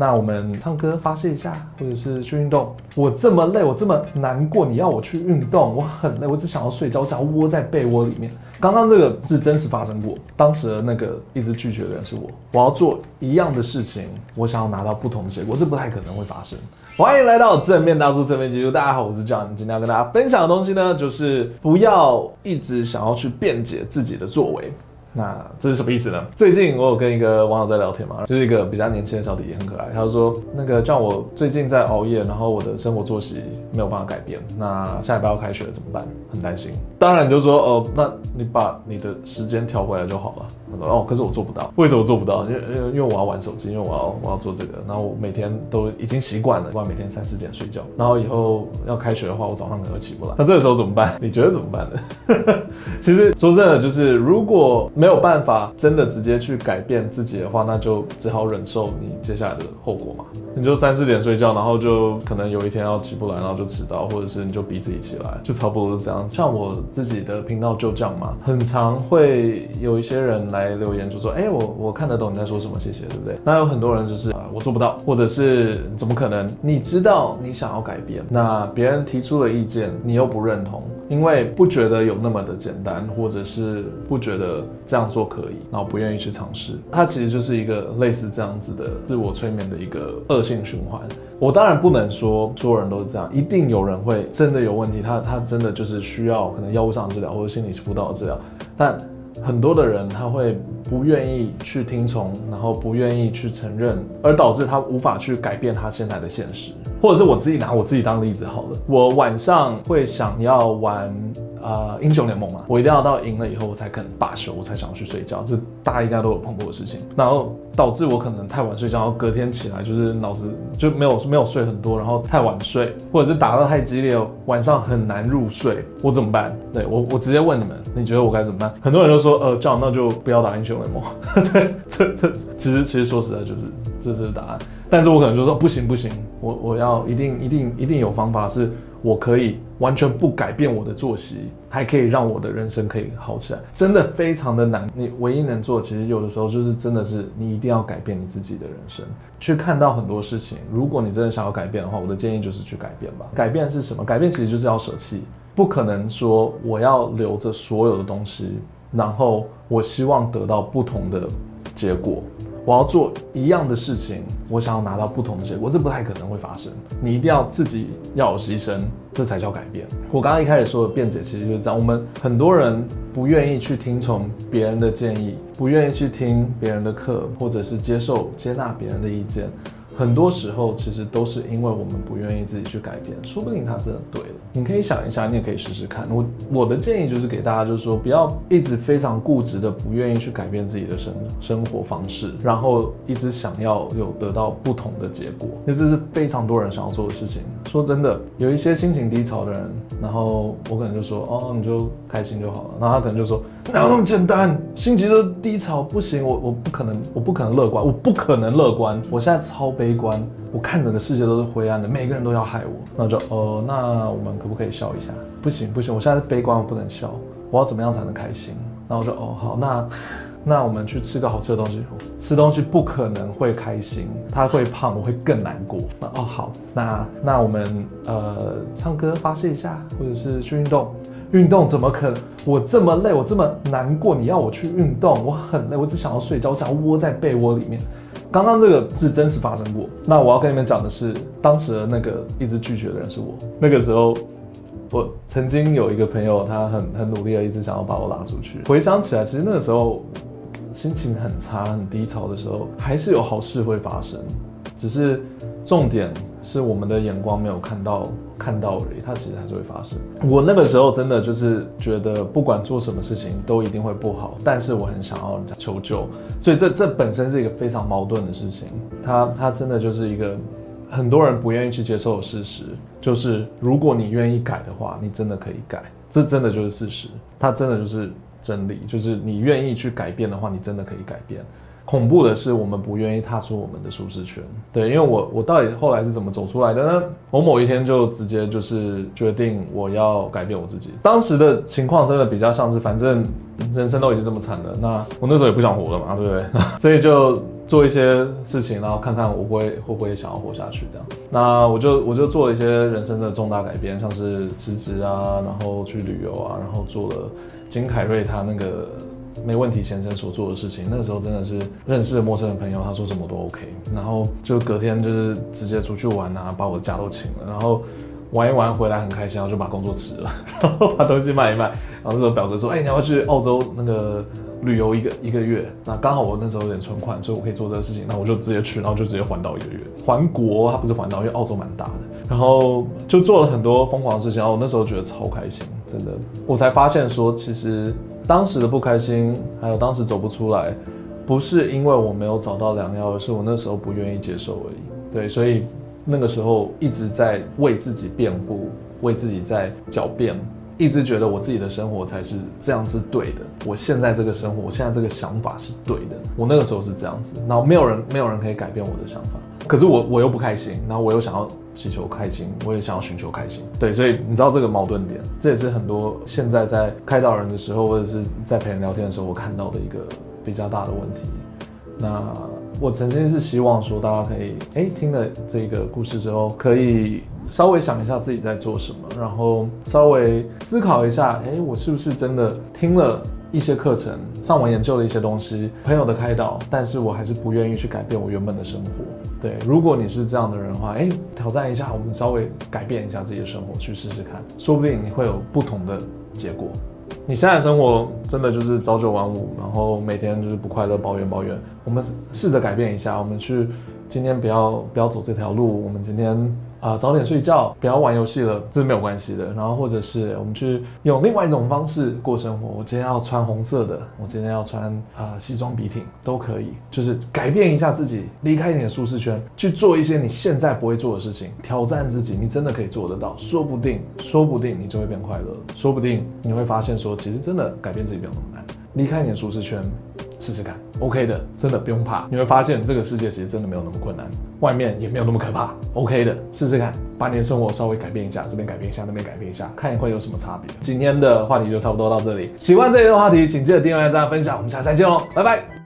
那我们唱歌发泄一下，或者是去运动。我这么累，我这么难过，你要我去运动，我很累，我只想要睡觉，我想要窝在被窝里面。刚刚这个是真实发生过，当时的那个一直拒绝的人是我。我要做一样的事情，我想要拿到不同的结果，这不太可能会发生。欢迎来到正面大叔正面记录，大家好，我是 John，今天要跟大家分享的东西呢，就是不要一直想要去辩解自己的作为。那这是什么意思呢？最近我有跟一个网友在聊天嘛，就是一个比较年轻的小弟弟，很可爱。他说，那个叫我最近在熬夜，然后我的生活作息没有办法改变。那下礼拜要开学了怎么办？很担心。当然你就说，哦，那你把你的时间调回来就好了。他说，哦，可是我做不到。为什么做不到？因为因为因为我要玩手机，因为我要我要做这个。然后我每天都已经习惯了，不然每天三四点睡觉。然后以后要开学的话，我早上可能起不来。那这个时候怎么办？你觉得怎么办呢？其实说真的，就是如果。没有办法真的直接去改变自己的话，那就只好忍受你接下来的后果嘛。你就三四点睡觉，然后就可能有一天要起不来，然后就迟到，或者是你就逼自己起来，就差不多是这样。像我自己的频道就这样嘛，很常会有一些人来来留言，就说：“哎，我我看得懂你在说什么，谢谢，对不对？”那有很多人就是啊，我做不到，或者是怎么可能？你知道你想要改变，那别人提出了意见你又不认同，因为不觉得有那么的简单，或者是不觉得。这样做可以，然后不愿意去尝试，它其实就是一个类似这样子的自我催眠的一个恶性循环。我当然不能说所有人都是这样，一定有人会真的有问题，他他真的就是需要可能药物上治疗或者心理辅导治疗，但很多的人他会不愿意去听从，然后不愿意去承认，而导致他无法去改变他现在的现实。或者是我自己拿我自己当例子好了，我晚上会想要玩。呃，英雄联盟嘛，我一定要到赢了以后，我才肯罢休，我才想要去睡觉。这大家应该都有碰过的事情，然后导致我可能太晚睡觉，然后隔天起来就是脑子就没有没有睡很多，然后太晚睡，或者是打得太激烈，晚上很难入睡，我怎么办？对，我我直接问你们，你觉得我该怎么办？很多人都说，呃，这样那就不要打英雄联盟。对，这这其实其实说实在就是这是答案，但是我可能就说不行不行，我我要一定一定一定有方法是。我可以完全不改变我的作息，还可以让我的人生可以好起来，真的非常的难。你唯一能做，其实有的时候就是真的是你一定要改变你自己的人生，去看到很多事情。如果你真的想要改变的话，我的建议就是去改变吧。改变是什么？改变其实就是要舍弃，不可能说我要留着所有的东西，然后我希望得到不同的结果。我要做一样的事情，我想要拿到不同的结果，这不太可能会发生。你一定要自己要有牺牲，这才叫改变。我刚刚一开始说的辩解，其实就是这样。我们很多人不愿意去听从别人的建议，不愿意去听别人的课，或者是接受接纳别人的意见。很多时候其实都是因为我们不愿意自己去改变，说不定他真的对了。你可以想一下，你也可以试试看。我我的建议就是给大家，就是说不要一直非常固执的不愿意去改变自己的生生活方式，然后一直想要有得到不同的结果，那这是非常多人想要做的事情。说真的，有一些心情低潮的人，然后我可能就说，哦，你就开心就好了。然后他可能就说，哪有那么简单？心情都低潮不行，我我不可能，我不可能乐观，我不可能乐观，我现在超悲。悲观，我看整个世界都是灰暗的，每个人都要害我，那就哦，那我们可不可以笑一下？不行不行，我现在是悲观，我不能笑，我要怎么样才能开心？然后我就哦好，那那我们去吃个好吃的东西，吃东西不可能会开心，他会胖，我会更难过。那哦好，那那我们呃唱歌发泄一下，或者是去运动，运动怎么可能？我这么累，我这么难过，你要我去运动，我很累，我只想要睡觉，我想要窝在被窝里面。刚刚这个是真实发生过。那我要跟你们讲的是，当时的那个一直拒绝的人是我。那个时候，我曾经有一个朋友，他很很努力的，一直想要把我拉出去。回想起来，其实那个时候心情很差、很低潮的时候，还是有好事会发生，只是。重点是我们的眼光没有看到看到而已，它其实还是会发生。我那个时候真的就是觉得不管做什么事情都一定会不好，但是我很想要人家求救，所以这这本身是一个非常矛盾的事情。它它真的就是一个很多人不愿意去接受的事实，就是如果你愿意改的话，你真的可以改，这真的就是事实，它真的就是真理，就是你愿意去改变的话，你真的可以改变。恐怖的是，我们不愿意踏出我们的舒适圈。对，因为我我到底后来是怎么走出来的呢？我某一天就直接就是决定我要改变我自己。当时的情况真的比较像是，反正人生都已经这么惨了，那我那时候也不想活了嘛，对不对？所以就做一些事情，然后看看我会会不会想要活下去这样。那我就我就做了一些人生的重大改变，像是辞职啊，然后去旅游啊，然后做了金凯瑞他那个。没问题先生所做的事情，那个时候真的是认识的陌生的朋友，他说什么都 OK，然后就隔天就是直接出去玩啊，把我的假都请了，然后玩一玩回来很开心，然后就把工作辞了，然后把东西卖一卖，然后那时候表哥说，哎，你要去澳洲那个旅游一个一个月，那刚好我那时候有点存款，所以我可以做这个事情，那我就直接去，然后就直接环岛一个月，环国，他不是环岛，因为澳洲蛮大的，然后就做了很多疯狂的事情，然后我那时候觉得超开心，真的，我才发现说其实。当时的不开心，还有当时走不出来，不是因为我没有找到良药，而是我那时候不愿意接受而已。对，所以那个时候一直在为自己辩护，为自己在狡辩，一直觉得我自己的生活才是这样子对的。我现在这个生活，我现在这个想法是对的。我那个时候是这样子，然后没有人，没有人可以改变我的想法。可是我，我又不开心，然后我又想要。祈求开心，我也想要寻求开心。对，所以你知道这个矛盾点，这也是很多现在在开导人的时候，或者是在陪人聊天的时候，我看到的一个比较大的问题。那我曾经是希望说，大家可以哎听了这个故事之后，可以稍微想一下自己在做什么，然后稍微思考一下，哎，我是不是真的听了一些课程，上网研究了一些东西，朋友的开导，但是我还是不愿意去改变我原本的生活。对，如果你是这样的人的话，哎，挑战一下，我们稍微改变一下自己的生活，去试试看，说不定你会有不同的结果。你现在生活真的就是朝九晚五，然后每天就是不快乐，抱怨抱怨。我们试着改变一下，我们去今天不要不要走这条路，我们今天。啊、早点睡觉，不要玩游戏了，这是没有关系的。然后或者是我们去用另外一种方式过生活。我今天要穿红色的，我今天要穿啊、西装笔挺都可以，就是改变一下自己，离开一点舒适圈，去做一些你现在不会做的事情，挑战自己，你真的可以做得到。说不定，说不定你就会变快乐，说不定你会发现说，其实真的改变自己没有那么难，离开一点舒适圈。试试看，OK 的，真的不用怕，你会发现这个世界其实真的没有那么困难，外面也没有那么可怕，OK 的，试试看，把你的生活稍微改变一下，这边改变一下，那边改变一下，看会有什么差别。今天的话题就差不多到这里，喜欢这一个话题，请记得订阅、赞、分享，我们下次再见哦，拜拜。